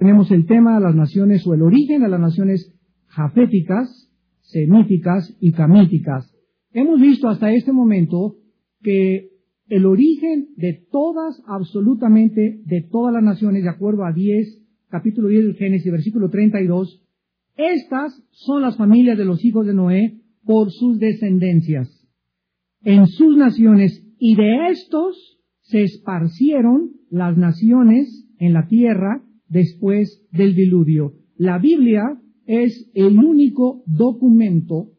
tenemos el tema de las naciones o el origen de las naciones jaféticas, semíticas y camíticas. Hemos visto hasta este momento que el origen de todas, absolutamente de todas las naciones, de acuerdo a 10, capítulo 10 del Génesis, versículo 32, estas son las familias de los hijos de Noé por sus descendencias, en sus naciones, y de estos se esparcieron las naciones en la tierra después del diluvio. La Biblia es el único documento,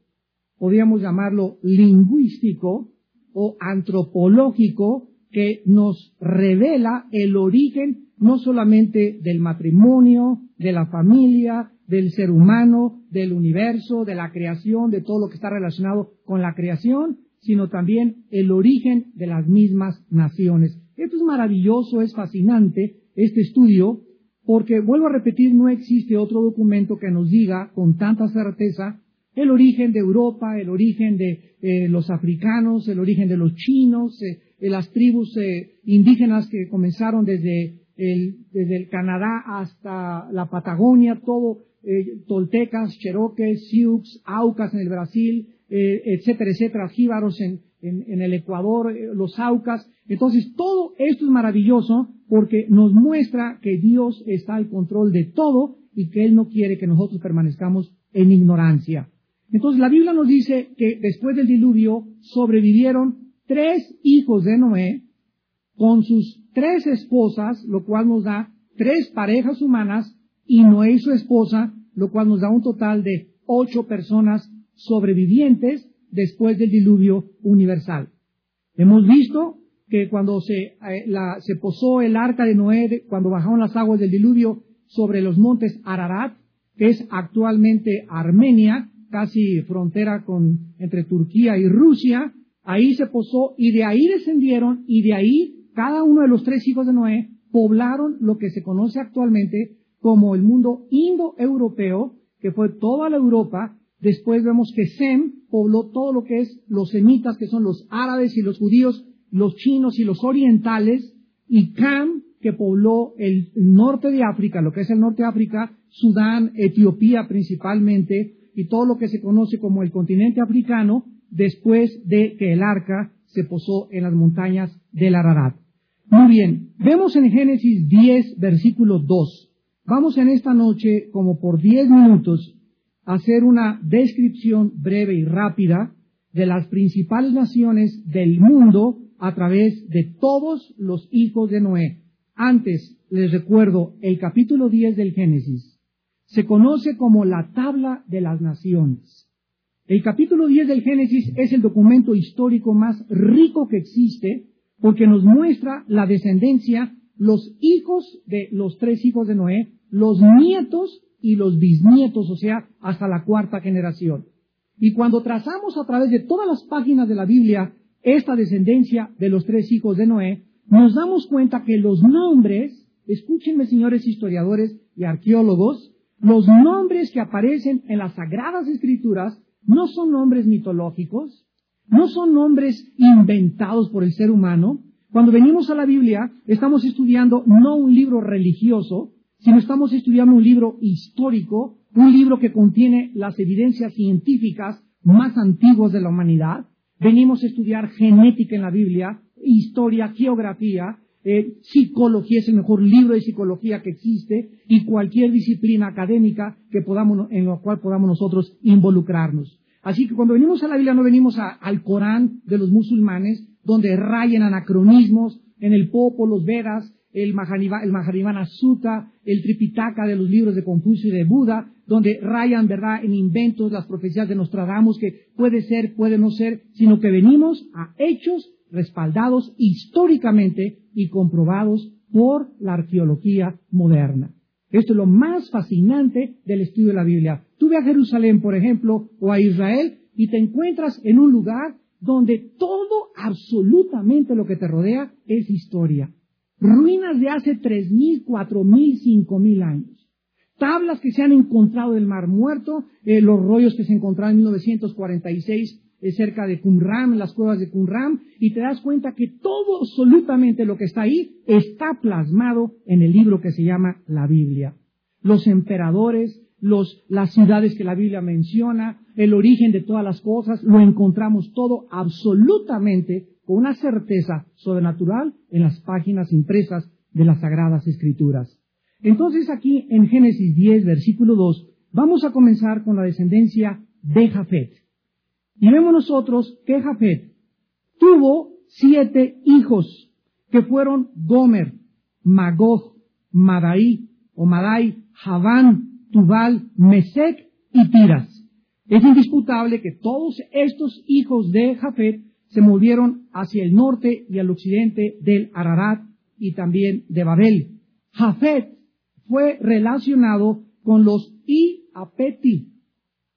podríamos llamarlo lingüístico o antropológico, que nos revela el origen no solamente del matrimonio, de la familia, del ser humano, del universo, de la creación, de todo lo que está relacionado con la creación, sino también el origen de las mismas naciones. Esto es maravilloso, es fascinante, este estudio, porque, vuelvo a repetir, no existe otro documento que nos diga con tanta certeza el origen de Europa, el origen de eh, los africanos, el origen de los chinos, eh, las tribus eh, indígenas que comenzaron desde el, desde el Canadá hasta la Patagonia, todo, toltecas, cheroques, sioux, aucas en el Brasil, etcétera, etcétera, jíbaros en, el Ecuador, los aucas. Entonces, todo esto es maravilloso porque nos muestra que Dios está al control de todo y que Él no quiere que nosotros permanezcamos en ignorancia. Entonces la Biblia nos dice que después del diluvio sobrevivieron tres hijos de Noé con sus tres esposas, lo cual nos da tres parejas humanas y Noé y su esposa, lo cual nos da un total de ocho personas sobrevivientes después del diluvio universal. Hemos visto que cuando se, eh, se posó el arca de Noé, cuando bajaron las aguas del diluvio sobre los montes Ararat, que es actualmente Armenia, casi frontera con, entre Turquía y Rusia, ahí se posó y de ahí descendieron y de ahí cada uno de los tres hijos de Noé poblaron lo que se conoce actualmente como el mundo indoeuropeo, que fue toda la Europa. Después vemos que Sem pobló todo lo que es los semitas, que son los árabes y los judíos, los chinos y los orientales, y Cam, que pobló el norte de África, lo que es el norte de África, Sudán, Etiopía principalmente, y todo lo que se conoce como el continente africano después de que el arca se posó en las montañas del Ararat. Muy bien, vemos en Génesis 10, versículo 2. Vamos en esta noche, como por 10 minutos, hacer una descripción breve y rápida de las principales naciones del mundo a través de todos los hijos de Noé. Antes, les recuerdo el capítulo 10 del Génesis se conoce como la tabla de las naciones. El capítulo 10 del Génesis es el documento histórico más rico que existe porque nos muestra la descendencia, los hijos de los tres hijos de Noé, los nietos y los bisnietos, o sea, hasta la cuarta generación. Y cuando trazamos a través de todas las páginas de la Biblia esta descendencia de los tres hijos de Noé, nos damos cuenta que los nombres, escúchenme señores historiadores y arqueólogos, los nombres que aparecen en las Sagradas Escrituras no son nombres mitológicos, no son nombres inventados por el ser humano. Cuando venimos a la Biblia, estamos estudiando no un libro religioso, sino estamos estudiando un libro histórico, un libro que contiene las evidencias científicas más antiguas de la humanidad. Venimos a estudiar genética en la Biblia, historia, geografía, eh, psicología es el mejor libro de psicología que existe y cualquier disciplina académica en la cual podamos nosotros involucrarnos. Así que cuando venimos a la Biblia no venimos al Corán de los musulmanes, donde rayen anacronismos, en el Popo, los Vedas, el Mahanivana Sutta, el Tripitaka de los libros de Confucio y de Buda, donde rayan, ¿verdad?, en inventos las profecías de Nostradamus, que puede ser, puede no ser, sino que venimos a hechos respaldados históricamente y comprobados por la arqueología moderna. Esto es lo más fascinante del estudio de la Biblia. Tú ve a Jerusalén, por ejemplo, o a Israel y te encuentras en un lugar donde todo, absolutamente lo que te rodea es historia. Ruinas de hace tres mil, cuatro mil, cinco mil años. Tablas que se han encontrado del Mar Muerto, eh, los rollos que se encontraron en 1946 cerca de Qumran, las cuevas de Qumran, y te das cuenta que todo absolutamente lo que está ahí está plasmado en el libro que se llama la Biblia. los emperadores, los, las ciudades que la Biblia menciona, el origen de todas las cosas, lo encontramos todo absolutamente con una certeza sobrenatural en las páginas impresas de las Sagradas Escrituras. Entonces aquí en Génesis 10, versículo 2, vamos a comenzar con la descendencia de Jafet. Y vemos nosotros que Jafet tuvo siete hijos que fueron Gomer, Magog, Madai o Madai, Javán, Tubal, Mesec y Tiras. Es indisputable que todos estos hijos de Jafet se movieron hacia el norte y al occidente del Ararat y también de Babel. Jafet fue relacionado con los I-Apeti.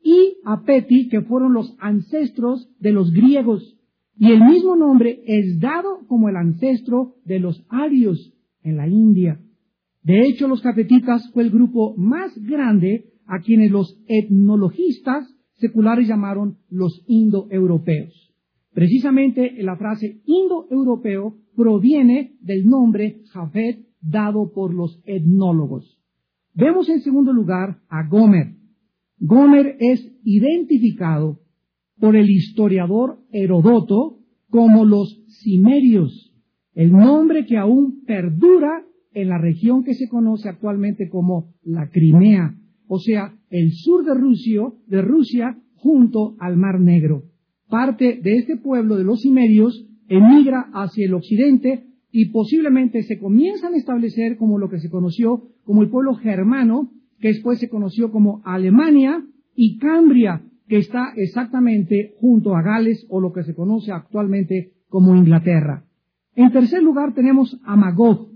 I-Apeti, que fueron los ancestros de los griegos. Y el mismo nombre es dado como el ancestro de los arios en la India. De hecho, los cafetitas fue el grupo más grande a quienes los etnologistas seculares llamaron los indoeuropeos. Precisamente la frase indoeuropeo proviene del nombre Jafet dado por los etnólogos. Vemos en segundo lugar a Gomer. Gomer es identificado por el historiador Herodoto como los cimerios, el nombre que aún perdura en la región que se conoce actualmente como la Crimea, o sea, el sur de Rusia, de Rusia junto al Mar Negro. Parte de este pueblo de los cimerios emigra hacia el occidente y posiblemente se comienzan a establecer como lo que se conoció como el pueblo germano, que después se conoció como Alemania y Cambria, que está exactamente junto a Gales o lo que se conoce actualmente como Inglaterra. En tercer lugar tenemos a Magog,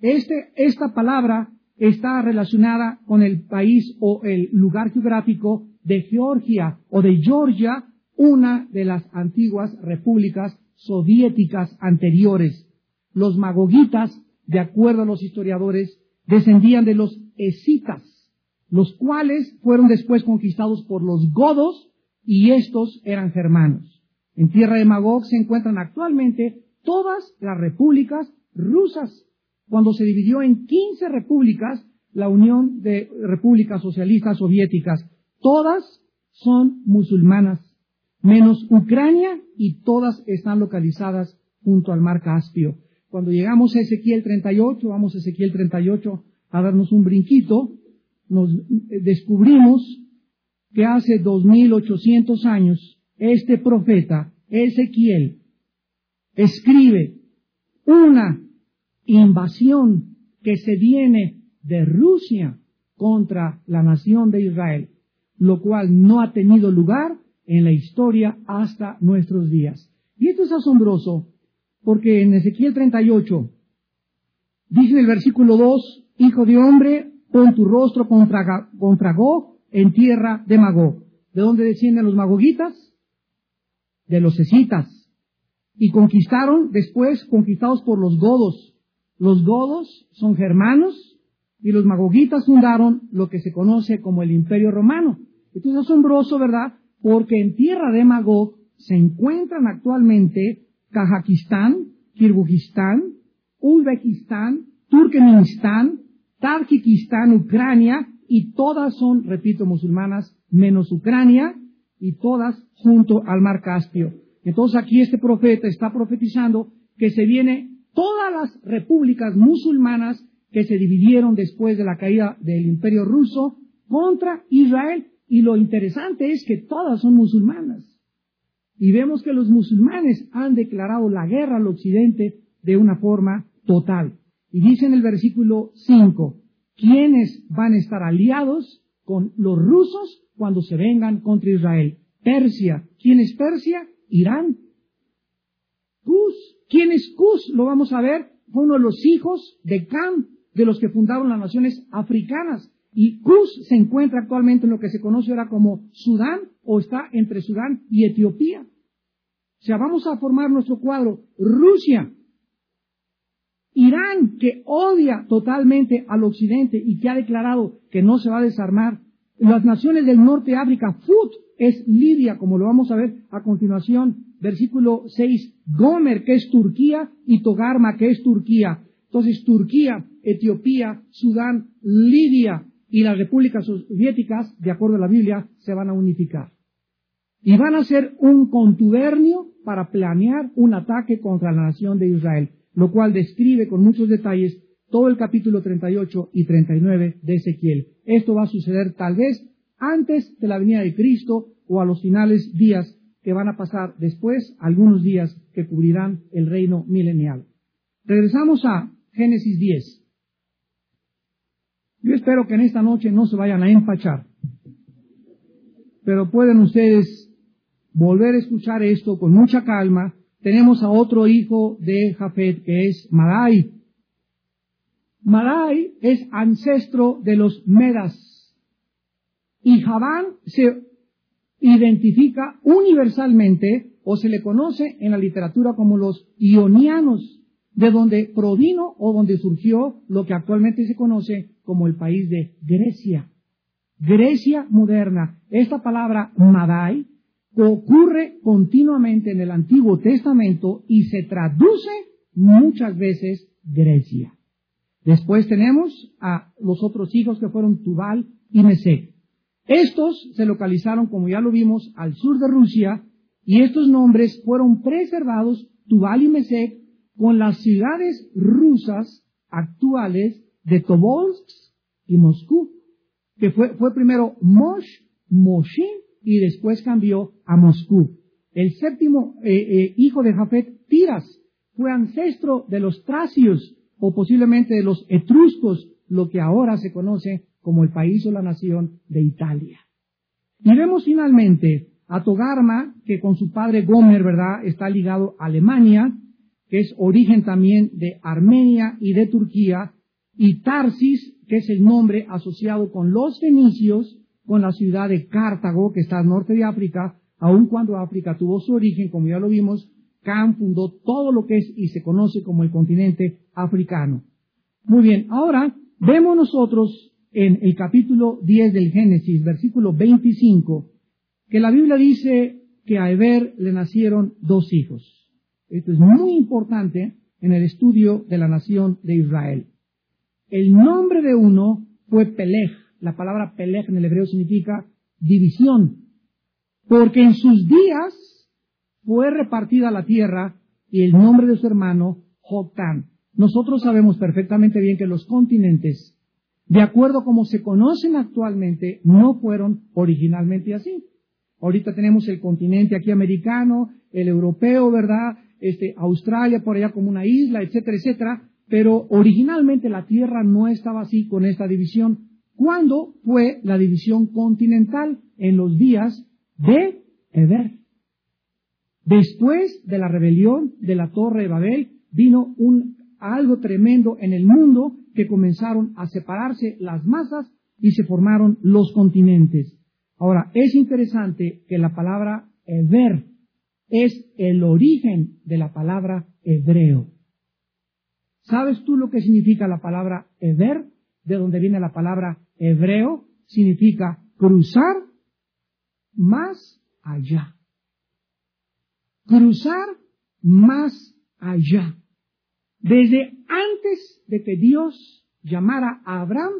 este, esta palabra está relacionada con el país o el lugar geográfico de Georgia o de Georgia, una de las antiguas repúblicas soviéticas anteriores. Los magogitas, de acuerdo a los historiadores, descendían de los escitas, los cuales fueron después conquistados por los godos y estos eran germanos. En tierra de Magog se encuentran actualmente todas las repúblicas rusas cuando se dividió en 15 repúblicas la Unión de Repúblicas Socialistas Soviéticas. Todas son musulmanas, menos Ucrania y todas están localizadas junto al mar Caspio. Cuando llegamos a Ezequiel 38, vamos a Ezequiel 38 a darnos un brinquito, nos descubrimos que hace 2800 años este profeta Ezequiel escribe una invasión que se viene de Rusia contra la nación de Israel, lo cual no ha tenido lugar en la historia hasta nuestros días. Y esto es asombroso porque en Ezequiel 38 dice en el versículo 2, Hijo de hombre, pon tu rostro contra, contra en tierra de Magog. ¿De dónde descienden los magogitas? De los escitas. Y conquistaron, después conquistados por los godos, los godos son germanos y los magogitas fundaron lo que se conoce como el Imperio Romano. Esto es asombroso, ¿verdad? Porque en tierra de Magog se encuentran actualmente Kazajistán, Kirguistán, Uzbekistán, Turkmenistán, Tadjikistán, Ucrania, y todas son, repito, musulmanas, menos Ucrania, y todas junto al mar Caspio. Entonces aquí este profeta está profetizando que se viene todas las repúblicas musulmanas que se dividieron después de la caída del imperio ruso contra Israel. Y lo interesante es que todas son musulmanas. Y vemos que los musulmanes han declarado la guerra al occidente de una forma total. Y dice en el versículo 5, ¿quiénes van a estar aliados con los rusos cuando se vengan contra Israel? Persia. ¿Quién es Persia? Irán. Cus. ¿Quién es Cus? Lo vamos a ver. Fue uno de los hijos de Cam, de los que fundaron las naciones africanas. Y Cus se encuentra actualmente en lo que se conoce ahora como Sudán o está entre Sudán y Etiopía. O sea, vamos a formar nuestro cuadro. Rusia, Irán, que odia totalmente al occidente y que ha declarado que no se va a desarmar. Las naciones del norte de África, Fut es Libia, como lo vamos a ver a continuación versículo 6, Gomer, que es Turquía, y Togarma, que es Turquía. Entonces, Turquía, Etiopía, Sudán, Libia, y las repúblicas soviéticas, de acuerdo a la Biblia, se van a unificar. Y van a hacer un contubernio para planear un ataque contra la nación de Israel, lo cual describe con muchos detalles todo el capítulo 38 y 39 de Ezequiel. Esto va a suceder tal vez antes de la venida de Cristo o a los finales días que van a pasar después, algunos días que cubrirán el reino milenial. Regresamos a Génesis 10. Yo espero que en esta noche no se vayan a empachar, pero pueden ustedes volver a escuchar esto con mucha calma. Tenemos a otro hijo de Jafet que es Madai. Madai es ancestro de los Medas. Y Javán se identifica universalmente o se le conoce en la literatura como los ionianos, de donde provino o donde surgió lo que actualmente se conoce como el país de Grecia. Grecia moderna. Esta palabra Madai ocurre continuamente en el Antiguo Testamento y se traduce muchas veces Grecia. Después tenemos a los otros hijos que fueron Tubal y Mesec. Estos se localizaron, como ya lo vimos, al sur de Rusia y estos nombres fueron preservados, Tubal y Mesec, con las ciudades rusas actuales de Tobolsk y Moscú, que fue, primero Mosh, Moshin y después cambió a Moscú. El séptimo eh, eh, hijo de Jafet, Tiras, fue ancestro de los tracios o posiblemente de los etruscos, lo que ahora se conoce como el país o la nación de Italia. Y vemos finalmente a Togarma, que con su padre Gomer, ¿verdad?, está ligado a Alemania, que es origen también de Armenia y de Turquía, y Tarsis, que es el nombre asociado con los fenicios, con la ciudad de Cartago, que está al norte de África, aun cuando África tuvo su origen, como ya lo vimos, Cam fundó todo lo que es y se conoce como el continente africano. Muy bien, ahora vemos nosotros en el capítulo 10 del Génesis, versículo 25, que la Biblia dice que a Eber le nacieron dos hijos. Esto es muy importante en el estudio de la nación de Israel. El nombre de uno fue Peleg. La palabra Peleg en el hebreo significa división. Porque en sus días fue repartida la tierra y el nombre de su hermano Jotán. Nosotros sabemos perfectamente bien que los continentes de acuerdo a como se conocen actualmente, no fueron originalmente así. Ahorita tenemos el continente aquí americano, el europeo, ¿verdad? Este, Australia por allá como una isla, etcétera, etcétera. Pero originalmente la Tierra no estaba así con esta división. ¿Cuándo fue la división continental? En los días de Eber. Después de la rebelión de la Torre de Babel, vino un, algo tremendo en el mundo que comenzaron a separarse las masas y se formaron los continentes. Ahora, es interesante que la palabra Eber es el origen de la palabra hebreo. ¿Sabes tú lo que significa la palabra Eber? De donde viene la palabra hebreo, significa cruzar más allá. Cruzar más allá. Desde antes de que Dios llamara a Abraham,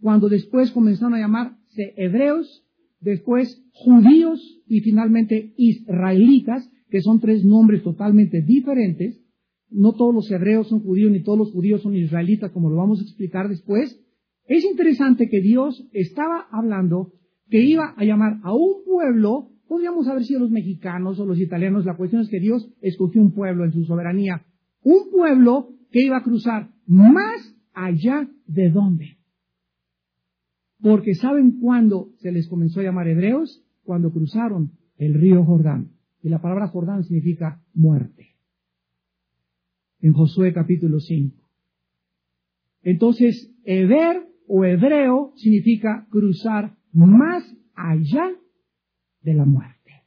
cuando después comenzaron a llamarse hebreos, después judíos y finalmente israelitas, que son tres nombres totalmente diferentes. No todos los hebreos son judíos ni todos los judíos son israelitas, como lo vamos a explicar después. Es interesante que Dios estaba hablando que iba a llamar a un pueblo, podríamos haber sido los mexicanos o los italianos, la cuestión es que Dios escogió un pueblo en su soberanía un pueblo que iba a cruzar más allá de dónde. Porque ¿saben cuándo se les comenzó a llamar hebreos? Cuando cruzaron el río Jordán. Y la palabra Jordán significa muerte. En Josué capítulo 5. Entonces, Heber o hebreo significa cruzar más allá de la muerte.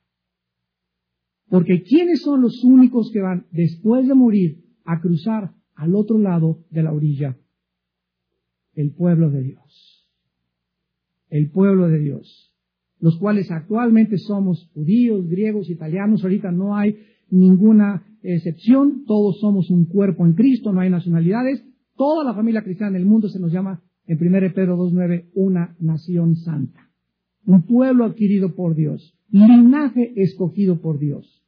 Porque ¿quiénes son los únicos que van después de morir a cruzar al otro lado de la orilla. El pueblo de Dios. El pueblo de Dios. Los cuales actualmente somos judíos, griegos, italianos. Ahorita no hay ninguna excepción. Todos somos un cuerpo en Cristo. No hay nacionalidades. Toda la familia cristiana del mundo se nos llama en 1 Pedro 2.9, una nación santa, un pueblo adquirido por Dios, linaje escogido por Dios.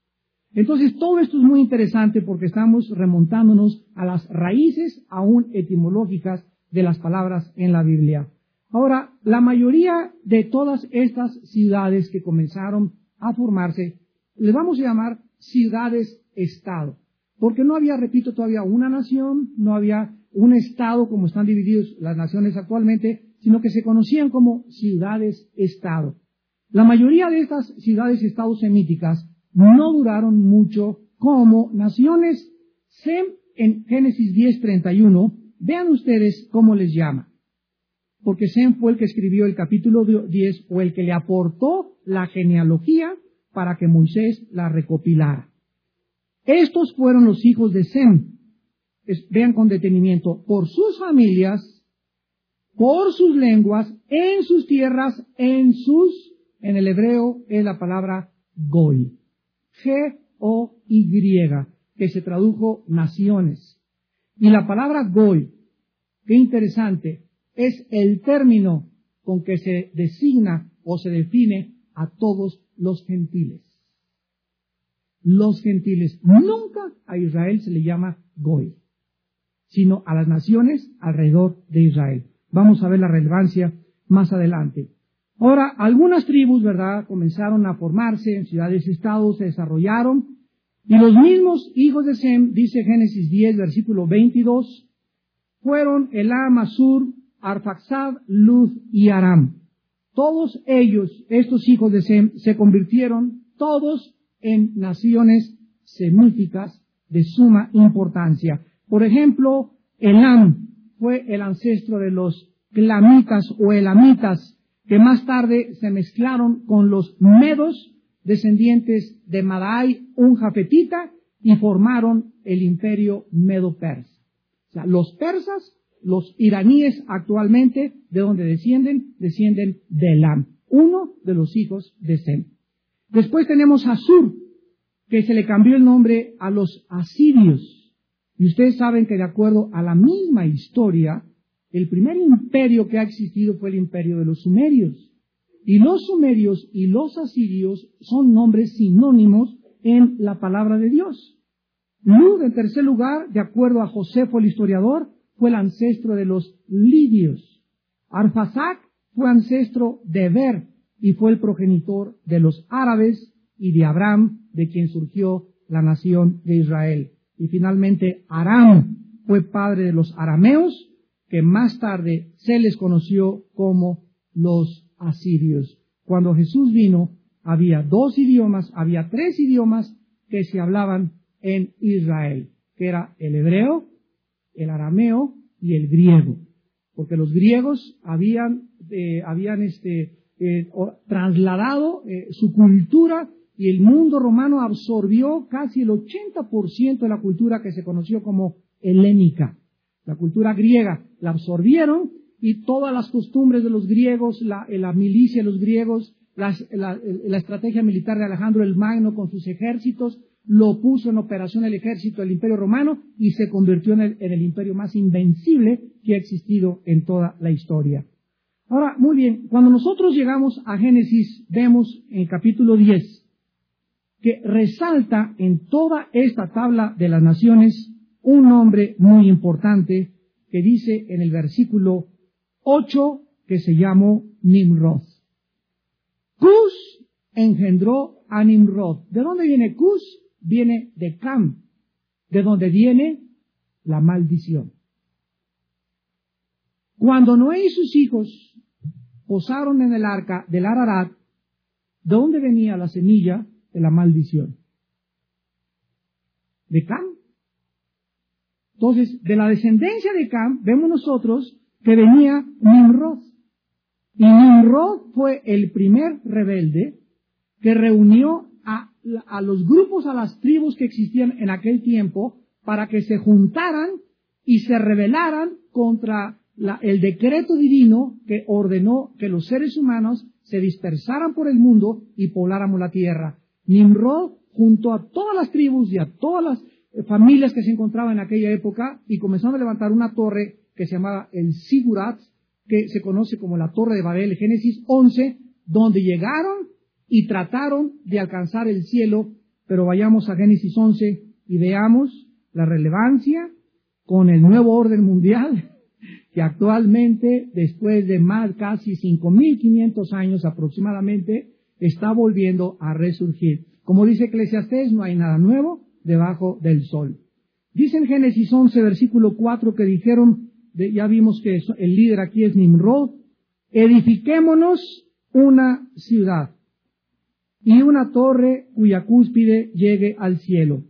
Entonces, todo esto es muy interesante porque estamos remontándonos a las raíces aún etimológicas de las palabras en la Biblia. Ahora, la mayoría de todas estas ciudades que comenzaron a formarse, les vamos a llamar ciudades-estado, porque no había, repito, todavía una nación, no había un estado como están divididos las naciones actualmente, sino que se conocían como ciudades-estado. La mayoría de estas ciudades-estados semíticas no duraron mucho como naciones. Sem en Génesis 10:31, vean ustedes cómo les llama. Porque Sem fue el que escribió el capítulo 10 o el que le aportó la genealogía para que Moisés la recopilara. Estos fueron los hijos de Sem. vean con detenimiento, por sus familias, por sus lenguas, en sus tierras, en sus, en el hebreo es la palabra Goy. G-O-Y, que se tradujo naciones. Y la palabra Goy, qué interesante, es el término con que se designa o se define a todos los gentiles. Los gentiles. Nunca a Israel se le llama Goy, sino a las naciones alrededor de Israel. Vamos a ver la relevancia más adelante. Ahora, algunas tribus, ¿verdad?, comenzaron a formarse en ciudades-estados, se desarrollaron, y los mismos hijos de Sem, dice Génesis 10, versículo 22, fueron Elam, Asur, Arfaxad, Luz y Aram. Todos ellos, estos hijos de Sem, se convirtieron todos en naciones semíticas de suma importancia. Por ejemplo, Elam fue el ancestro de los clamitas o elamitas, que más tarde se mezclaron con los medos, descendientes de Madai, un jafetita, y formaron el imperio medo-persa. O sea, los persas, los iraníes actualmente, ¿de dónde descienden? Descienden de Elam, uno de los hijos de Sem. Después tenemos Asur, que se le cambió el nombre a los asirios. Y ustedes saben que de acuerdo a la misma historia, el primer imperio que ha existido fue el imperio de los sumerios. Y los sumerios y los asirios son nombres sinónimos en la palabra de Dios. Lud, en tercer lugar, de acuerdo a Josefo el historiador, fue el ancestro de los lidios. Arfasac fue ancestro de Ber y fue el progenitor de los árabes y de Abraham, de quien surgió la nación de Israel. Y finalmente Aram fue padre de los arameos que más tarde se les conoció como los asirios. Cuando Jesús vino, había dos idiomas, había tres idiomas que se hablaban en Israel, que era el hebreo, el arameo y el griego, porque los griegos habían, eh, habían este, eh, trasladado eh, su cultura y el mundo romano absorbió casi el 80% de la cultura que se conoció como helénica la cultura griega, la absorbieron y todas las costumbres de los griegos, la, eh, milicia de los griegos, la, estrategia militar de Alejandro el Magno con sus ejércitos, lo puso en operación el ejército del imperio romano y se convirtió en el, imperio más invencible que ha existido en toda la historia. Ahora, muy bien, cuando nosotros llegamos a Génesis, vemos en capítulo 10 que resalta en toda esta tabla de las naciones un nombre muy importante que dice en el versículo 8 que se llamó Nimrod. Cus engendró a Nimrod. ¿De dónde viene Cus? Viene de Cam, de donde viene la maldición. Cuando Noé y sus hijos posaron en el arca del Ararat, ¿de dónde venía la semilla de la maldición? De Cam. Entonces, de la descendencia de Cam, vemos nosotros que venía Nimrod. Y Nimrod fue el primer rebelde que reunió a, los grupos, a las tribus que existían en aquel tiempo, para que se juntaran y se rebelaran contra el decreto divino que ordenó que los seres humanos se dispersaran por el mundo y pobláramos la tierra. Nimrod, junto a todas las tribus y a todas las familias que se encontraban en aquella época y comenzaron a levantar una torre que se llamaba el Sigurat, que se conoce como la Torre de Babel, Génesis 11, donde llegaron y trataron de alcanzar el cielo, pero vayamos a Génesis 11 y veamos la relevancia con el nuevo orden mundial que actualmente, después de más casi 5.500 años aproximadamente, está volviendo a resurgir. Como dice Eclesiastés, no hay nada nuevo debajo del sol. Dice en Génesis 11, versículo 4, que dijeron, ya vimos que el líder aquí es Nimrod, edifiquémonos una ciudad y una torre cuya cúspide llegue al cielo.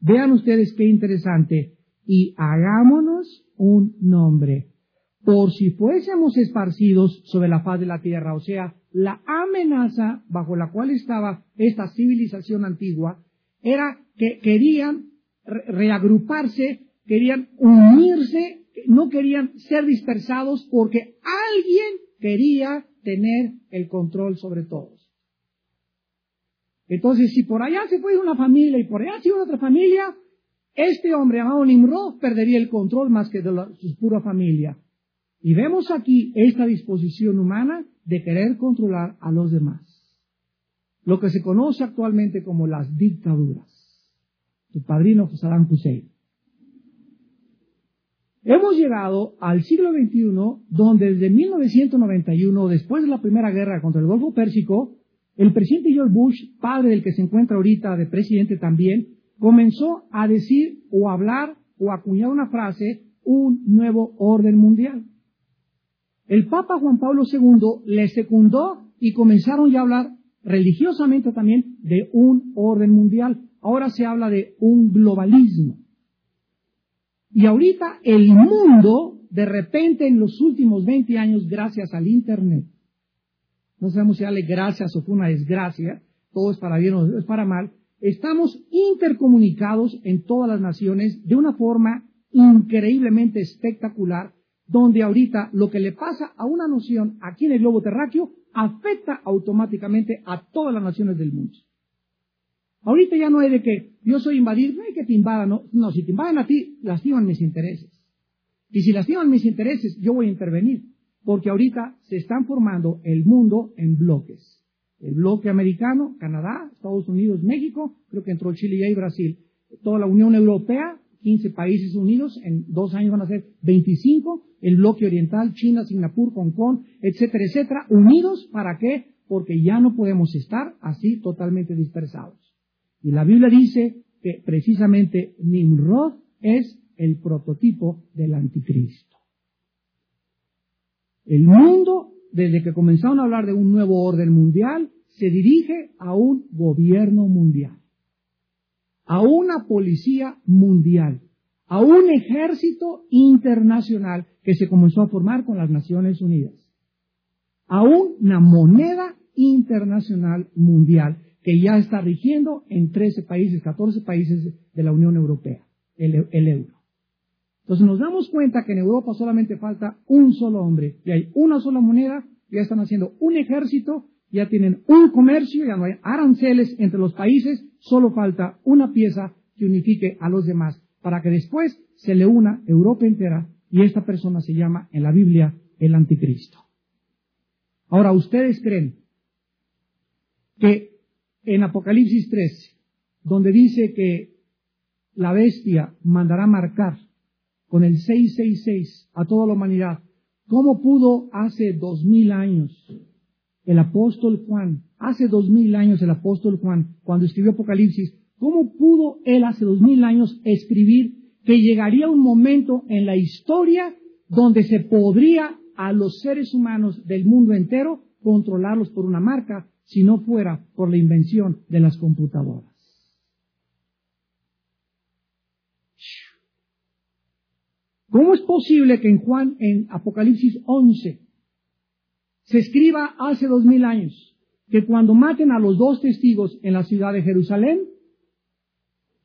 Vean ustedes qué interesante. Y hagámonos un nombre, por si fuésemos esparcidos sobre la faz de la tierra. O sea, la amenaza bajo la cual estaba esta civilización antigua era que querían reagruparse, querían unirse, no querían ser dispersados porque alguien quería tener el control sobre todos. Entonces, si por allá se fue una familia y por allá se fue otra familia, este hombre llamado Nimrod perdería el control más que de su pura familia. Y vemos aquí esta disposición humana de querer controlar a los demás. Lo que se conoce actualmente como las dictaduras. Su padrino Saddam Hussein. Hemos llegado al siglo XXI, donde desde 1991, después de la Primera Guerra contra el Golfo Pérsico, el presidente George Bush, padre del que se encuentra ahorita de presidente también, comenzó a decir o hablar o acuñar una frase, un nuevo orden mundial. El Papa Juan Pablo II le secundó y comenzaron ya a hablar religiosamente también de un orden mundial. Ahora se habla de un globalismo. Y ahorita el mundo, de repente en los últimos 20 años, gracias al Internet, no sabemos si darle gracias o fue una desgracia, todo es para bien o es para mal, estamos intercomunicados en todas las naciones de una forma increíblemente espectacular, donde ahorita lo que le pasa a una nación aquí en el globo terráqueo afecta automáticamente a todas las naciones del mundo. Ahorita ya no hay de que yo soy invadir, no hay que te invadan, no, no, si te invaden a ti, lastiman mis intereses. Y si lastiman mis intereses, yo voy a intervenir porque ahorita se están formando el mundo en bloques. El bloque americano, Canadá, Estados Unidos, México, creo que entró Chile y Brasil. Toda la Unión Europea, 15 países unidos, en dos años van a ser 25, el bloque oriental, China, Singapur, Hong Kong, etcétera, etcétera, unidos, ¿para qué? Porque ya no podemos estar así totalmente dispersados. Y la Biblia dice que precisamente Nimrod es el prototipo del anticristo. El mundo, desde que comenzaron a hablar de un nuevo orden mundial, se dirige a un gobierno mundial, a una policía mundial, a un ejército internacional que se comenzó a formar con las Naciones Unidas, a una moneda internacional mundial que ya está rigiendo en 13 países, 14 países de la Unión Europea, el, euro. Entonces nos damos cuenta que en Europa solamente falta un solo hombre y hay una sola moneda, ya están haciendo un ejército, ya tienen un comercio, ya no hay aranceles entre los países, solo falta una pieza que unifique a los demás para que después se le una Europa entera y esta persona se llama en la Biblia el anticristo. Ahora, ¿ustedes creen que en Apocalipsis 13, donde dice que la bestia mandará marcar con el 666 a toda la humanidad. ¿Cómo pudo hace dos mil años el apóstol Juan, hace dos mil años el apóstol Juan, cuando escribió Apocalipsis, cómo pudo él hace dos mil años escribir que llegaría un momento en la historia donde se podría a los seres humanos del mundo entero controlarlos por una marca si no fuera por la invención de las computadoras? ¿Cómo es posible que en Juan, en Apocalipsis 11, se escriba hace dos mil años que cuando maten a los dos testigos en la ciudad de Jerusalén,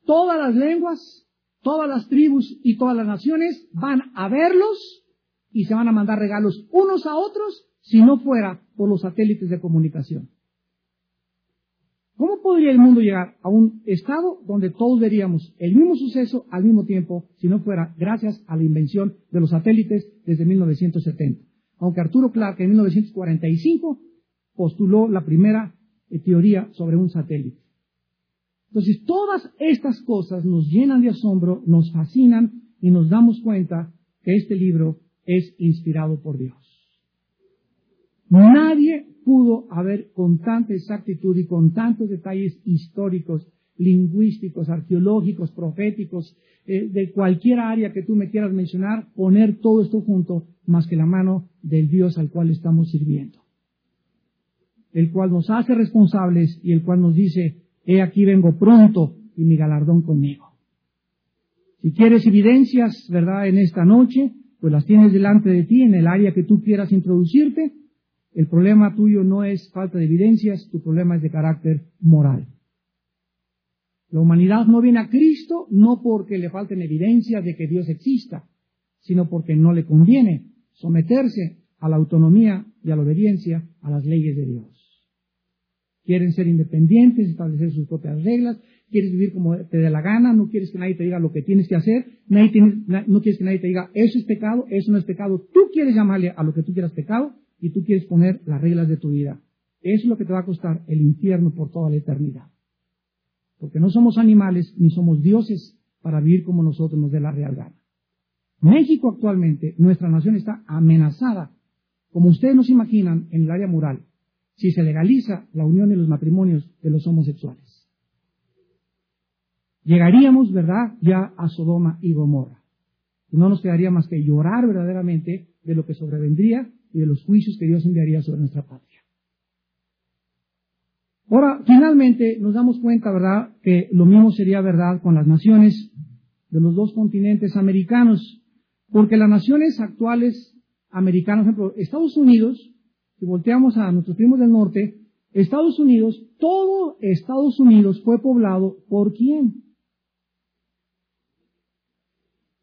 todas las lenguas, todas las tribus y todas las naciones van a verlos y se van a mandar regalos unos a otros si no fuera por los satélites de comunicación? ¿Cómo podría el mundo llegar a un estado donde todos veríamos el mismo suceso al mismo tiempo si no fuera gracias a la invención de los satélites desde 1970? Aunque Arturo Clarke en 1945 postuló la primera eh, teoría sobre un satélite. Entonces, todas estas cosas nos llenan de asombro, nos fascinan y nos damos cuenta que este libro es inspirado por Dios. Nadie pudo haber con tanta exactitud y con tantos detalles históricos, lingüísticos, arqueológicos, proféticos, eh, de cualquier área que tú me quieras mencionar, poner todo esto junto más que la mano del Dios al cual estamos sirviendo. El cual nos hace responsables y el cual nos dice, he aquí vengo pronto y mi galardón conmigo. Si quieres evidencias, ¿verdad?, en esta noche, pues las tienes delante de ti en el área que tú quieras introducirte. El problema tuyo no es falta de evidencias, tu problema es de carácter moral. La humanidad no viene a Cristo no porque le falten evidencias de que Dios exista, sino porque no le conviene someterse a la autonomía y a la obediencia a las leyes de Dios. Quieren ser independientes, establecer sus propias reglas, quieres vivir como te dé la gana, no quieres que nadie te diga lo que tienes que hacer, no quieres que nadie te diga eso es pecado, eso no es pecado, tú quieres llamarle a lo que tú quieras pecado y tú quieres poner las reglas de tu vida. Eso es lo que te va a costar el infierno por toda la eternidad porque no somos animales ni somos dioses para vivir como nosotros nos dé la real gana. México actualmente, nuestra nación está amenazada, como ustedes nos imaginan, en el área moral, si se legaliza la unión de los matrimonios de los homosexuales. Llegaríamos, ¿verdad?, ya a Sodoma y Gomorra. Y no nos quedaría más que llorar verdaderamente de lo que sobrevendría y de los juicios que Dios enviaría sobre nuestra patria. Ahora, finalmente nos damos cuenta, ¿verdad?, que lo mismo sería verdad con las naciones de los dos continentes americanos, porque las naciones actuales americanas, por ejemplo, Estados Unidos, si volteamos a nuestros primos del norte, Estados Unidos, todo Estados Unidos fue poblado por quién?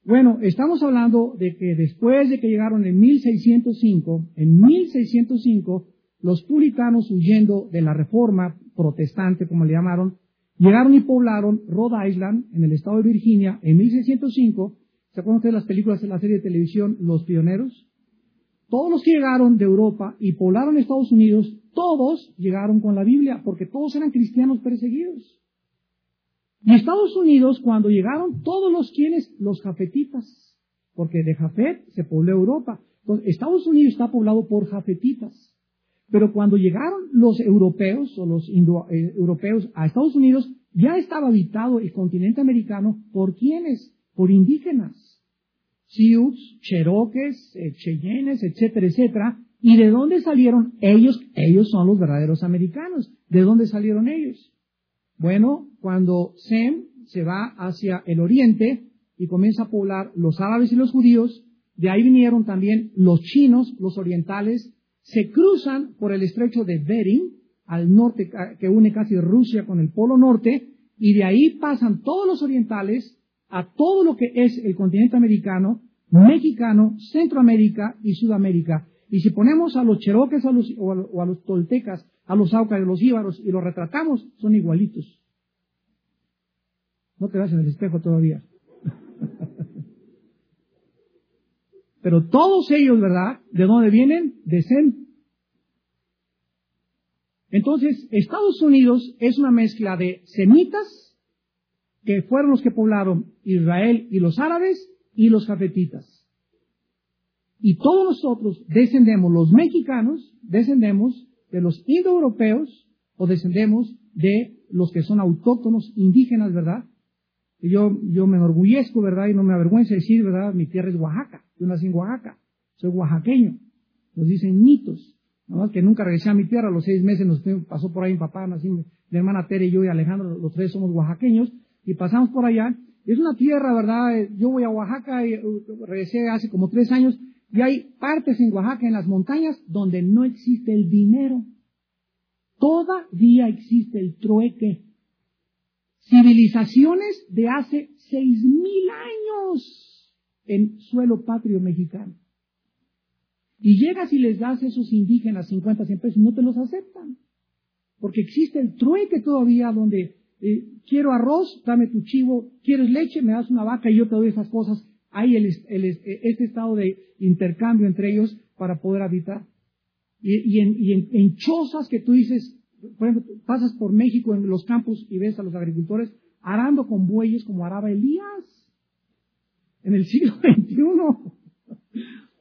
Bueno, estamos hablando de que después de que llegaron en 1605, en 1605, los puritanos huyendo de la reforma protestante, como le llamaron, llegaron y poblaron Rhode Island, en el estado de Virginia, en 1605. ¿Se acuerdan ustedes de las películas de la serie de televisión Los Pioneros? Todos los que llegaron de Europa y poblaron Estados Unidos, todos llegaron con la Biblia, porque todos eran cristianos perseguidos. Y Estados Unidos, cuando llegaron, todos los quienes, los jafetitas, porque de Jafet se pobló Europa. Entonces, Estados Unidos está poblado por jafetitas. Pero cuando llegaron los europeos o los eh, europeos a Estados Unidos, ya estaba habitado el continente americano por quiénes? Por indígenas. Sioux, Cherokees, eh, Cheyennes, etcétera, etcétera. ¿Y de dónde salieron ellos? Ellos son los verdaderos americanos. ¿De dónde salieron ellos? Bueno, cuando Sem se va hacia el oriente y comienza a poblar los árabes y los judíos, de ahí vinieron también los chinos, los orientales, se cruzan por el estrecho de Bering, al norte, que une casi Rusia con el Polo Norte, y de ahí pasan todos los orientales a todo lo que es el continente americano, mexicano, Centroamérica y Sudamérica. Y si ponemos a los cheroques o, a los, toltecas, a los aucas, a los íbaros y los retratamos, son igualitos. No te veas en el espejo todavía. Pero todos ellos, ¿verdad? ¿De dónde vienen? De. Entonces, Estados Unidos es una mezcla de semitas, que fueron los que poblaron Israel y los árabes, y los cafetitas. Y todos nosotros descendemos, los mexicanos, descendemos de los indoeuropeos o descendemos de los que son autóctonos indígenas, ¿verdad? Yo, yo me enorgullezco, ¿verdad? Y no me avergüenza decir, ¿verdad? Mi tierra es Oaxaca. Yo nací en Oaxaca. Soy oaxaqueño. Nos dicen mitos. Nada más que nunca regresé a mi tierra. A los seis meses nos pasó por ahí mi papá, nací mi, hermana Tere y yo y Alejandro, los tres somos oaxaqueños. Y pasamos por allá. Es una tierra, ¿verdad? Yo voy a Oaxaca y uh, regresé hace como tres años. Y hay partes en Oaxaca, en las montañas, donde no existe el dinero. Todavía existe el trueque. Civilizaciones de hace seis mil años en suelo patrio mexicano. Y llegas y les das a esos indígenas 50, 100 pesos, no te los aceptan. Porque existe el trueque todavía donde eh, quiero arroz, dame tu chivo, quieres leche, me das una vaca y yo te doy esas cosas. Hay el, este estado de intercambio entre ellos para poder habitar. Y, en, en, chozas que tú dices, por ejemplo, pasas por México en los campos y ves a los agricultores arando con bueyes como araba Elías en el siglo XXI.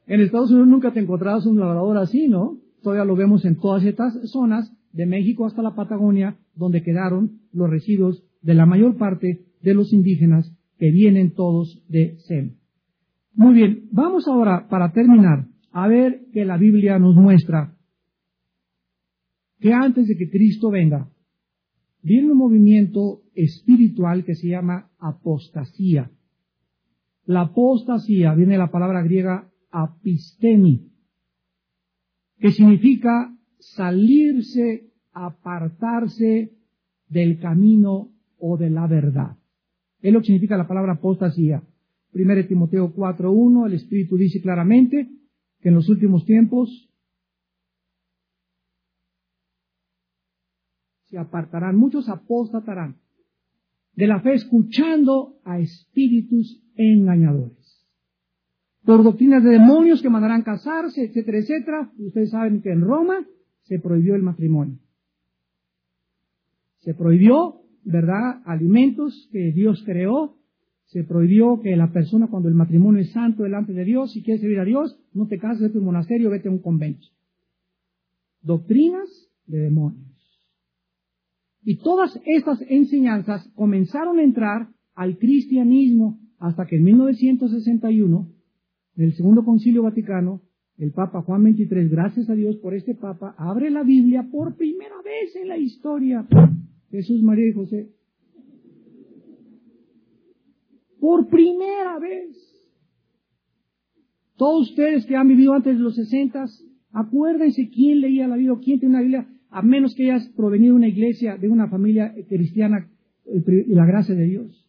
En Estados Unidos nunca te encontrabas un labrador así, ¿no? Todavía lo vemos en todas estas zonas, de México hasta la Patagonia, donde quedaron los residuos de la mayor parte de los indígenas que vienen todos de Sem. Muy bien, vamos ahora, para terminar, a ver que la Biblia nos muestra que antes de que Cristo venga, viene un movimiento espiritual que se llama apostasía. La apostasía viene de la palabra griega apistemi, que significa salirse, apartarse del camino o de la verdad. Es lo que significa la palabra apostasía. 1 Timoteo 4.1, el Espíritu dice claramente que en los últimos tiempos se apartarán, muchos apostatarán de la fe escuchando a espíritus engañadores. Por doctrinas de demonios que mandarán casarse, etcétera, etcétera. Ustedes saben que en Roma se prohibió el matrimonio. Se prohibió, ¿verdad?, alimentos que Dios creó. Se prohibió que la persona, cuando el matrimonio es santo delante de Dios, si quieres servir a Dios, no te cases, vete a un monasterio, vete a un convento. Doctrinas de demonios. Y todas estas enseñanzas comenzaron a entrar al cristianismo hasta que en 1961, en el Segundo Concilio Vaticano, el Papa Juan XXIII, gracias a Dios por este Papa, abre la Biblia por primera vez en la historia. Jesús, María y José. Por primera vez. Todos ustedes que han vivido antes de los sesentas, acuérdense quién leía la Biblia, quién tenía una Biblia a menos que hayas provenido de una iglesia, de una familia cristiana, la gracia de Dios.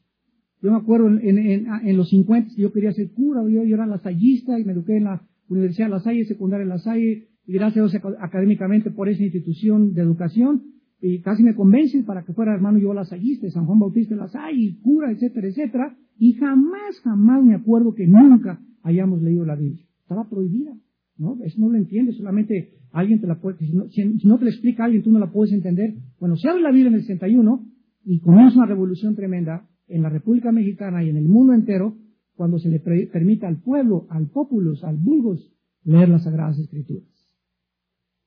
Yo me acuerdo en, los 50 yo quería ser cura, yo, era lasallista y me eduqué en la Universidad de La Salle, secundaria de La Salle, y gracias a Dios académicamente por esa institución de educación, y casi me convencen para que fuera hermano yo lasallista, San Juan Bautista de La Salle, cura, etcétera, etcétera, y jamás, jamás me acuerdo que nunca hayamos leído la Biblia. Estaba prohibida, ¿no? Eso no lo entiendes, solamente alguien te la puede, si no, te lo explica alguien, tú no la puedes entender. Bueno, se abre la Biblia en el 61 y comienza una revolución tremenda en la República Mexicana y en el mundo entero cuando se le permite al pueblo, al populus, al vulgus, leer las Sagradas Escrituras.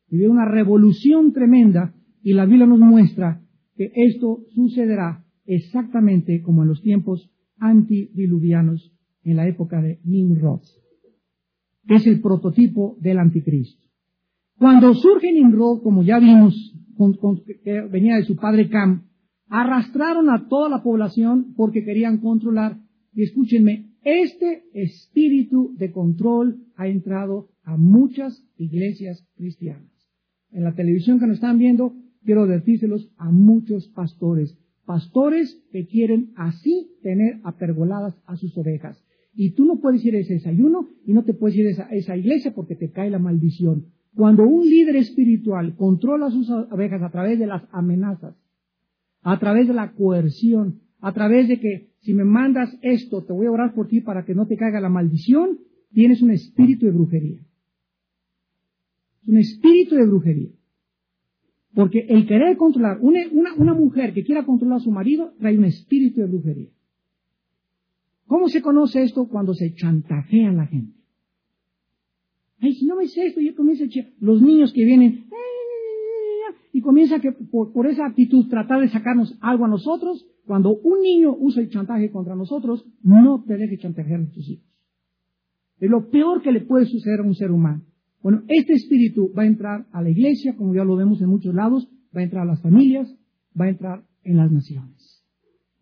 Y una revolución tremenda y la Biblia nos muestra que esto sucederá exactamente como en los tiempos antidiluvianos en la época de Nimrod, es el prototipo del anticristo. Cuando surge Nimrod, como ya vimos, venía de su padre Cam, arrastraron a toda la población porque querían controlar. Y escúchenme, este espíritu de control ha entrado a muchas iglesias cristianas. En la televisión que nos están viendo, quiero decírselos a muchos pastores. Pastores que quieren así tener apergoladas a sus ovejas. Y tú no puedes ir a ese desayuno y no te puedes ir a esa, iglesia porque te cae la maldición. Cuando un líder espiritual controla sus abejas a través de las amenazas, a través de la coerción, a través de que si me mandas esto, te voy a orar por ti para que no te caiga la maldición, tienes un espíritu de brujería. Un espíritu de brujería. Porque el querer controlar, una, mujer que quiera controlar a su marido, trae un espíritu de brujería. ¿Cómo se conoce esto? Cuando se chantajea a la gente. Ay, si no dice esto, y comienza a los niños que vienen, y comienza que por, esa actitud tratar de sacarnos algo a nosotros, cuando un niño usa el chantaje contra nosotros, no te deje chantajear a tus hijos. Es lo peor que le puede suceder a un ser humano. Bueno, este espíritu va a entrar a la iglesia, como ya lo vemos en muchos lados, va a entrar a las familias, va a entrar en las naciones.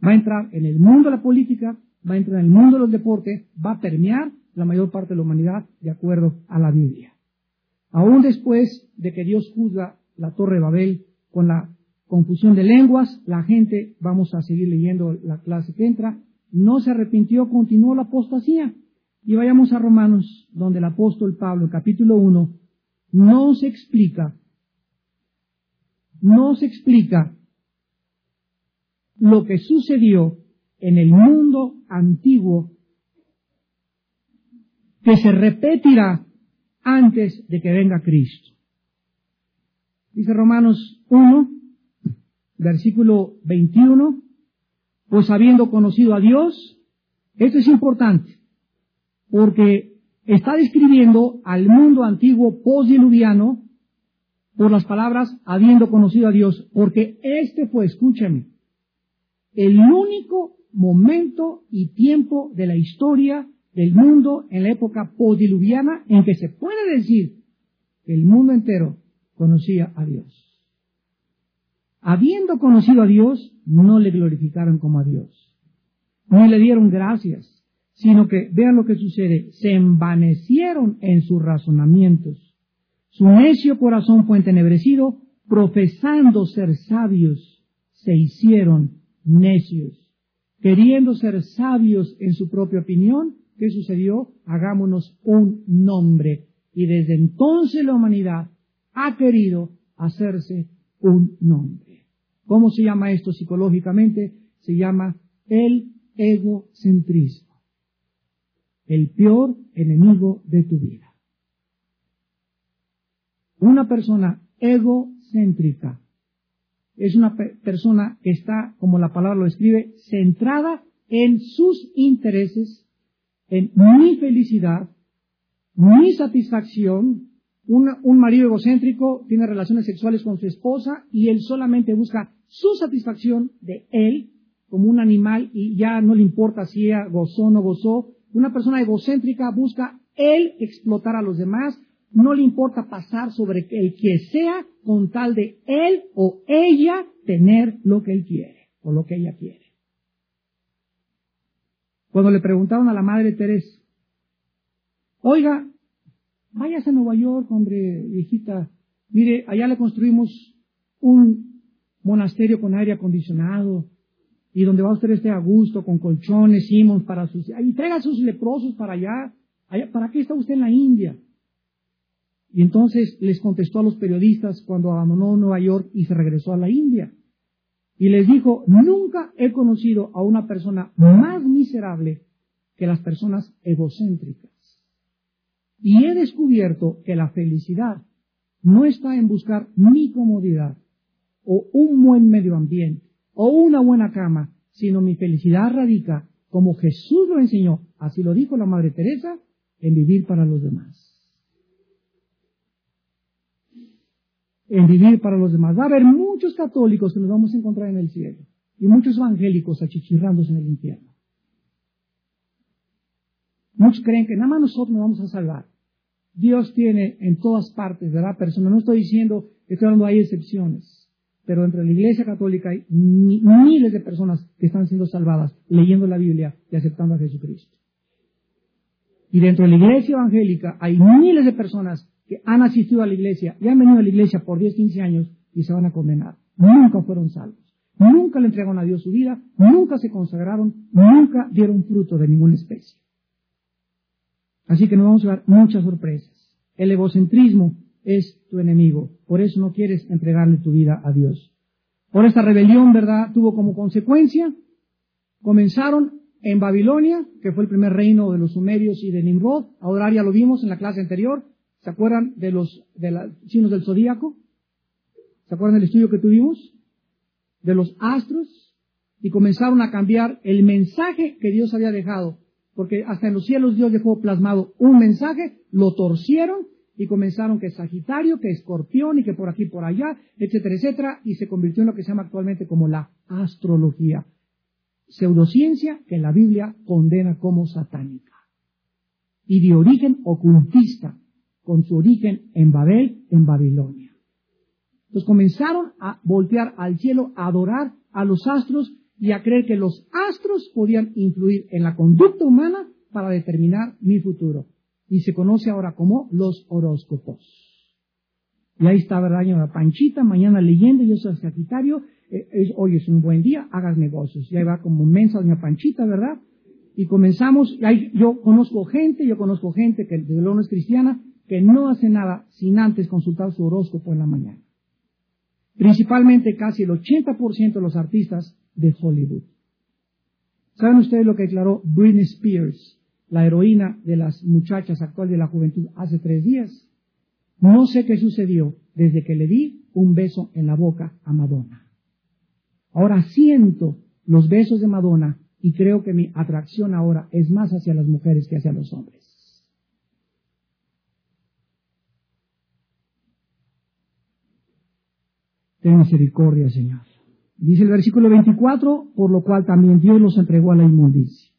Va a entrar en el mundo de la política, va a entrar en el mundo de los deportes, va a permear la mayor parte de la humanidad de acuerdo a la Biblia. Aún después de que Dios juzga la torre de Babel con la confusión de lenguas, la gente, vamos a seguir leyendo la clase que entra, no se arrepintió, continuó la apostasía. Y vayamos a Romanos, donde el apóstol Pablo, capítulo 1, no se explica, no se explica lo que sucedió en el mundo antiguo que se repetirá antes de que venga Cristo. Dice Romanos 1, versículo 21, pues habiendo conocido a Dios, esto es importante, porque está describiendo al mundo antiguo postdiluviano por las palabras habiendo conocido a Dios, porque este fue, escúchame, el único momento y tiempo de la historia del mundo en la época postdiluviana en que se puede decir que el mundo entero conocía a Dios. Habiendo conocido a Dios, no le glorificaron como a Dios, ni le dieron gracias, sino que, vean lo que sucede, se envanecieron en sus razonamientos. Su necio corazón fue entenebrecido, profesando ser sabios, se hicieron necios. Queriendo ser sabios en su propia opinión, ¿qué sucedió? Hagámonos un nombre. Y desde entonces la humanidad ha querido hacerse un nombre. ¿Cómo se llama esto psicológicamente? Se llama el egocentrismo. El peor enemigo de tu vida. Una persona egocéntrica es una persona que está, como la palabra lo escribe, centrada en sus intereses, en mi felicidad, mi satisfacción. un marido egocéntrico tiene relaciones sexuales con su esposa y él solamente busca su satisfacción de él como un animal y ya no le importa si ella gozó o no gozó. Una persona egocéntrica busca él explotar a los demás, no le importa pasar sobre el que sea con tal de él o ella tener lo que él quiere o lo que ella quiere. Cuando le preguntaron a la madre Teresa, oiga, váyase a Nueva York, hombre, viejita, mire, allá le construimos un monasterio con aire acondicionado y donde va usted esté a gusto, con colchones, simons para sus... Y traiga a sus leprosos para allá. allá. ¿Para qué está usted en la India? Y entonces les contestó a los periodistas cuando abandonó Nueva York y se regresó a la India. Y les dijo, nunca he conocido a una persona más miserable que las personas egocéntricas. Y he descubierto que la felicidad no está en buscar mi comodidad o un buen medio ambiente o una buena cama, sino mi felicidad radica, como Jesús lo enseñó, así lo dijo la Madre Teresa, en vivir para los demás. En vivir para los demás. Va a haber muchos católicos que nos vamos a encontrar en el cielo y muchos evangélicos achichirrándose en el infierno. Muchos creen que nada más nosotros nos vamos a salvar. Dios tiene en todas partes, ¿verdad? Personas, no estoy diciendo, estoy hablando, hay excepciones, pero dentro de la Iglesia Católica hay miles de personas que están siendo salvadas leyendo la Biblia y aceptando a Jesucristo. Y dentro de la Iglesia Evangélica hay miles de personas que han asistido a la iglesia y han venido a la iglesia por 10, 15 años y se van a condenar. Nunca fueron salvos. Nunca le entregaron a Dios su vida, nunca se consagraron, nunca dieron fruto de ninguna especie. Así que nos vamos a dar muchas sorpresas. El egocentrismo es tu enemigo. Por eso no quieres entregarle tu vida a Dios. Por esta rebelión, ¿verdad? Tuvo como consecuencia, comenzaron en Babilonia, que fue el primer reino de los sumerios y de Nimrod. Ahora ya lo vimos en la clase anterior. ¿Se acuerdan de los de signos del zodíaco? ¿Se acuerdan del estudio que tuvimos? De los astros. Y comenzaron a cambiar el mensaje que Dios había dejado. Porque hasta en los cielos Dios dejó plasmado un mensaje, lo torcieron y comenzaron que Sagitario, que Escorpión y que por aquí, por allá, etcétera, etcétera, y se convirtió en lo que se llama actualmente como la astrología. Pseudociencia que la Biblia condena como satánica. Y de origen ocultista, con su origen en Babel, en Babilonia. Entonces comenzaron a voltear al cielo, a adorar a los astros y a creer que los astros podían influir en la conducta humana para determinar mi futuro. Y se conoce ahora como los horóscopos. Y ahí está, ¿verdad? La Panchita, mañana leyendo, yo soy Sagitario, eh, hoy es un buen día, hagas negocios. Y ahí va como mensa doña Panchita, ¿verdad? Y comenzamos, y ahí yo conozco gente, yo conozco gente que desde luego no es cristiana, que no hace nada sin antes consultar su horóscopo en la mañana. Principalmente casi el 80% de los artistas de Hollywood. ¿Saben ustedes lo que declaró Britney Spears la heroína de las muchachas actuales de la juventud hace tres días. No sé qué sucedió desde que le di un beso en la boca a Madonna. Ahora siento los besos de Madonna y creo que mi atracción ahora es más hacia las mujeres que hacia los hombres. Ten misericordia, Señor. Dice el versículo 24, por lo cual también Dios los entregó a la inmundicia.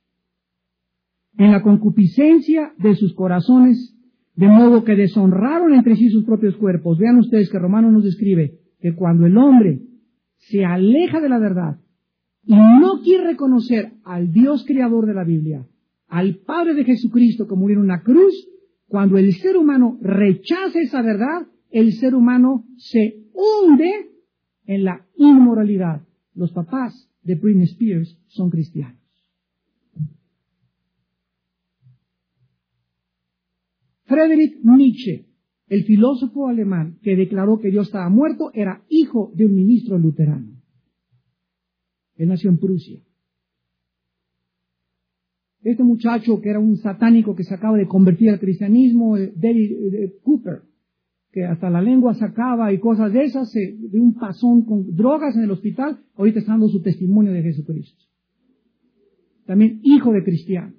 En la concupiscencia de sus corazones, de modo que deshonraron entre sí sus propios cuerpos. Vean ustedes que Romano nos describe que cuando el hombre se aleja de la verdad y no quiere reconocer al Dios creador de la Biblia, al Padre de Jesucristo que murió en una cruz, cuando el ser humano rechaza esa verdad, el ser humano se hunde en la inmoralidad. Los papás de Britney Spears son cristianos. Friedrich Nietzsche, el filósofo alemán que declaró que Dios estaba muerto, era hijo de un ministro luterano. Él nació en Prusia. Este muchacho que era un satánico que se acaba de convertir al cristianismo, David eh, Cooper, que hasta la lengua sacaba y cosas de esas, de un pasón con drogas en el hospital, ahorita está dando su testimonio de Jesucristo. También hijo de cristianos.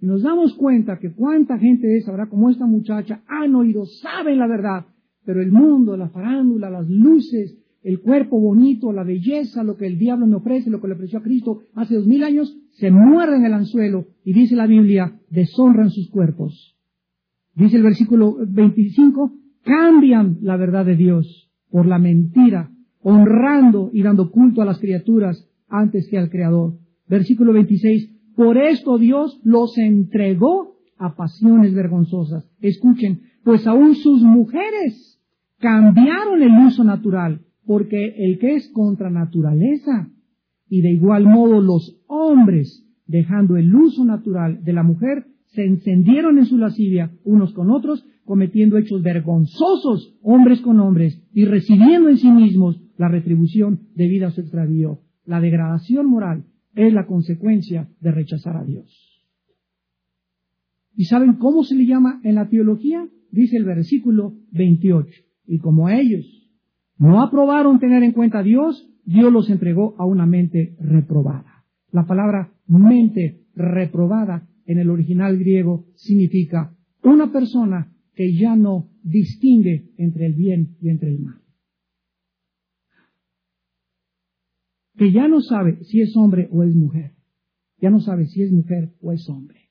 Y nos damos cuenta que cuánta gente esa, ¿verdad? Como esta muchacha, han oído, saben la verdad, pero el mundo, la farándula, las luces, el cuerpo bonito, la belleza, lo que el diablo me ofrece, lo que le ofreció a Cristo hace dos mil años, se muerden el anzuelo y dice la Biblia, deshonran sus cuerpos. Dice el versículo 25, cambian la verdad de Dios por la mentira, honrando y dando culto a las criaturas antes que al Creador. Versículo 26, por esto Dios los entregó a pasiones vergonzosas. Escuchen, pues aún sus mujeres cambiaron el uso natural, porque el que es contra naturaleza, y de igual modo los hombres, dejando el uso natural de la mujer, se encendieron en su lascivia unos con otros, cometiendo hechos vergonzosos hombres con hombres y recibiendo en sí mismos la retribución debida a su extravío. La degradación moral es la consecuencia de rechazar a Dios. ¿Y saben cómo se le llama en la teología? Dice el versículo 28. Y como ellos no aprobaron tener en cuenta a Dios, Dios los entregó a una mente reprobada. La palabra mente reprobada en el original griego significa una persona que ya no distingue entre el bien y entre el mal. Que ya no sabe si es hombre o es mujer. Ya no sabe si es mujer o es hombre.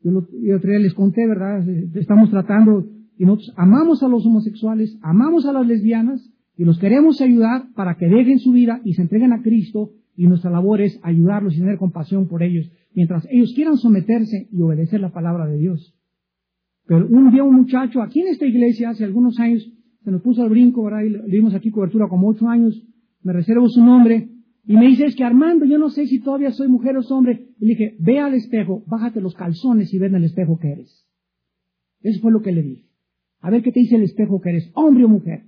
Yo, lo, día les conté, ¿verdad? Estamos tratando, y nosotros amamos a los homosexuales, amamos a las lesbianas, y los queremos ayudar para que dejen su vida y se entreguen a Cristo, y nuestra labor es ayudarlos y tener compasión por ellos, mientras ellos quieran someterse y obedecer la palabra de Dios. Pero un día un muchacho aquí en esta iglesia, hace algunos años, se nos puso al brinco, ¿verdad? Y le dimos aquí cobertura como ocho años, me reservo su nombre, y me dice, es que Armando, yo no sé si todavía soy mujer o hombre. Y le dije, ve al espejo, bájate los calzones y ve en el espejo que eres. Eso fue lo que le dije. A ver qué te dice el espejo que eres, hombre o mujer.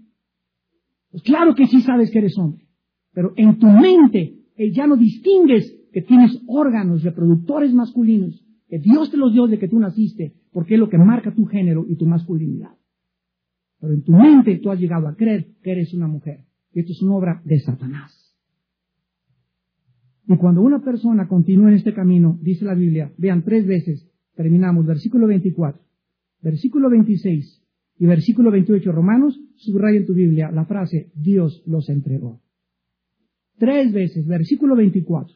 Pues claro que sí sabes que eres hombre, pero en tu mente eh, ya no distingues que tienes órganos reproductores masculinos, que Dios te los dio de que tú naciste, porque es lo que marca tu género y tu masculinidad. Pero en tu mente tú has llegado a creer que eres una mujer. Y esto es una obra de Satanás. Y cuando una persona continúa en este camino, dice la Biblia, vean tres veces, terminamos, versículo 24, versículo 26 y versículo 28 Romanos, subraya en tu Biblia la frase, Dios los entregó. Tres veces, versículo 24,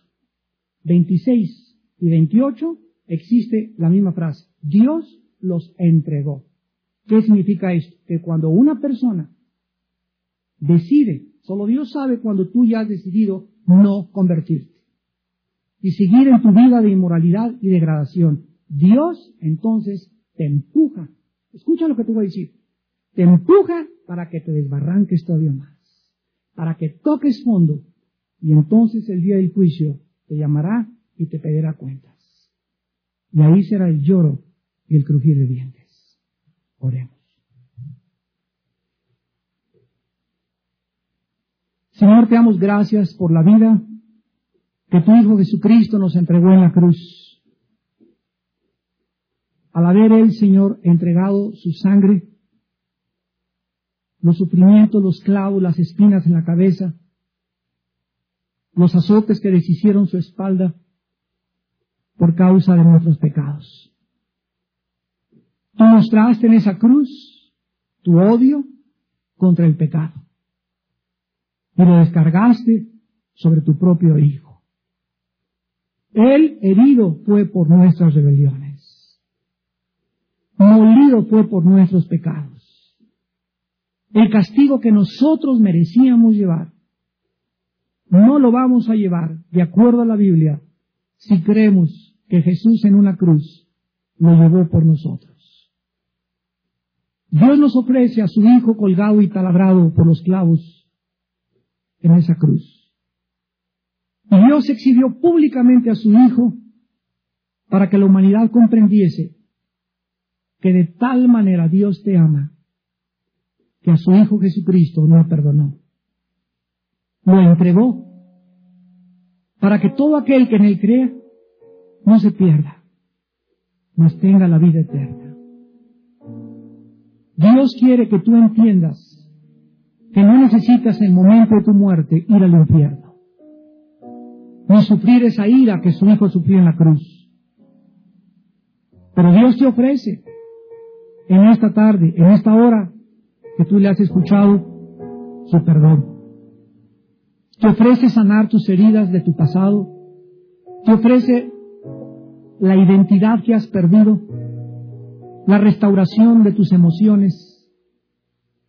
26 y 28, existe la misma frase, Dios los entregó. ¿Qué significa esto? Que cuando una persona decide, solo Dios sabe cuando tú ya has decidido no convertirte y seguir en tu vida de inmoralidad y degradación. Dios entonces te empuja. Escucha lo que te voy a decir. Te empuja para que te desbarranques todavía más, para que toques fondo y entonces el día del juicio te llamará y te pedirá cuentas. Y ahí será el lloro y el crujir de dientes. Oremos. Señor, te damos gracias por la vida que tu Hijo Jesucristo nos entregó en la cruz. Al haber Él, Señor, entregado su sangre, los sufrimientos, los clavos, las espinas en la cabeza, los azotes que deshicieron su espalda por causa de nuestros pecados. Tú mostraste en esa cruz tu odio contra el pecado y lo descargaste sobre tu propio Hijo. Él herido fue por nuestras rebeliones, molido fue por nuestros pecados. El castigo que nosotros merecíamos llevar, no lo vamos a llevar, de acuerdo a la Biblia, si creemos que Jesús en una cruz lo llevó por nosotros. Dios nos ofrece a su Hijo colgado y talabrado por los clavos en esa cruz. Y Dios exhibió públicamente a su Hijo para que la humanidad comprendiese que de tal manera Dios te ama que a su Hijo Jesucristo no perdonó. Lo entregó para que todo aquel que en él crea no se pierda, mas tenga la vida eterna. Dios quiere que tú entiendas que no necesitas en el momento de tu muerte ir al infierno, ni sufrir esa ira que su Hijo sufrió en la cruz. Pero Dios te ofrece en esta tarde, en esta hora, que tú le has escuchado su perdón. Te ofrece sanar tus heridas de tu pasado. Te ofrece la identidad que has perdido, la restauración de tus emociones,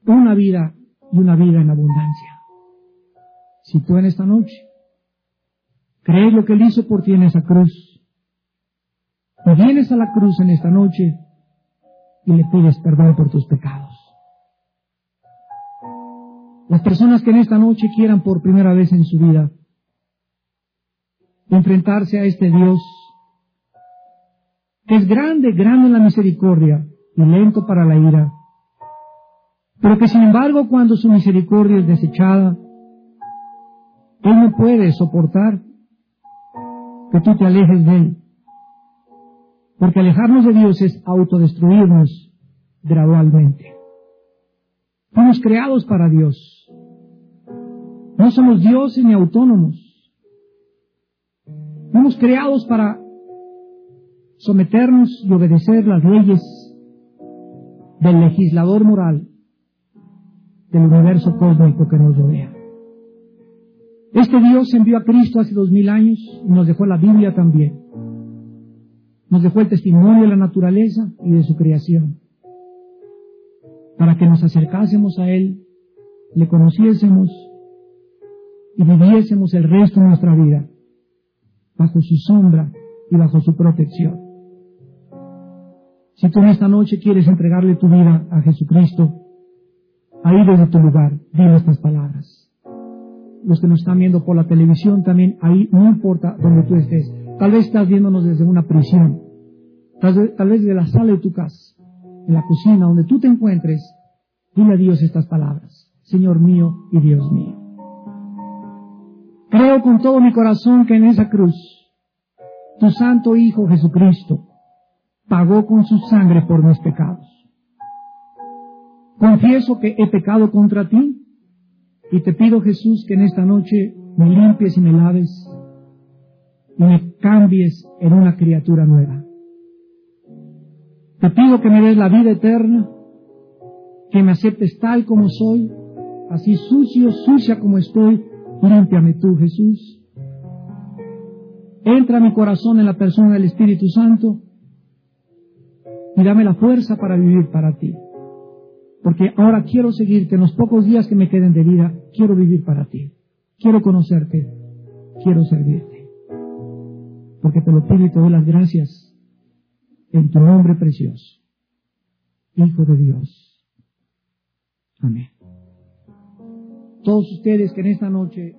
una vida y una vida en abundancia. Si tú en esta noche crees lo que Él hizo por ti en esa cruz, y vienes a la cruz en esta noche y le pides perdón por tus pecados. Las personas que en esta noche quieran por primera vez en su vida enfrentarse a este Dios que es grande, grande en la misericordia y lento para la ira, pero que sin embargo cuando su misericordia es desechada, Él no puede soportar que tú te alejes de Él, porque alejarnos de Dios es autodestruirnos gradualmente. Fuimos creados para Dios. No somos dioses ni autónomos. Fuimos creados para someternos y obedecer las leyes del legislador moral del universo cósmico que nos rodea. Este Dios envió a Cristo hace dos mil años y nos dejó la Biblia también. Nos dejó el testimonio de la naturaleza y de su creación, para que nos acercásemos a Él, le conociésemos viviésemos el resto de nuestra vida bajo su sombra y bajo su protección. Si tú en esta noche quieres entregarle tu vida a Jesucristo, ahí desde tu lugar, dile estas palabras. Los que nos están viendo por la televisión también, ahí no importa donde tú estés. Tal vez estás viéndonos desde una prisión, tal tal vez desde la sala de tu casa, en la cocina, donde tú te encuentres, dile a Dios estas palabras. Señor mío y Dios mío. Creo con todo mi corazón que en esa cruz tu santo Hijo Jesucristo pagó con su sangre por mis pecados. Confieso que he pecado contra ti y te pido Jesús que en esta noche me limpies y me laves y me cambies en una criatura nueva. Te pido que me des la vida eterna, que me aceptes tal como soy, así sucio, sucia como estoy, Límpiame tú, Jesús. Entra a mi corazón en la persona del Espíritu Santo y dame la fuerza para vivir para ti. Porque ahora quiero seguirte en los pocos días que me queden de vida. Quiero vivir para ti. Quiero conocerte. Quiero servirte. Porque te lo pido y te doy las gracias en tu nombre precioso. Hijo de Dios. Amén todos ustedes que en esta noche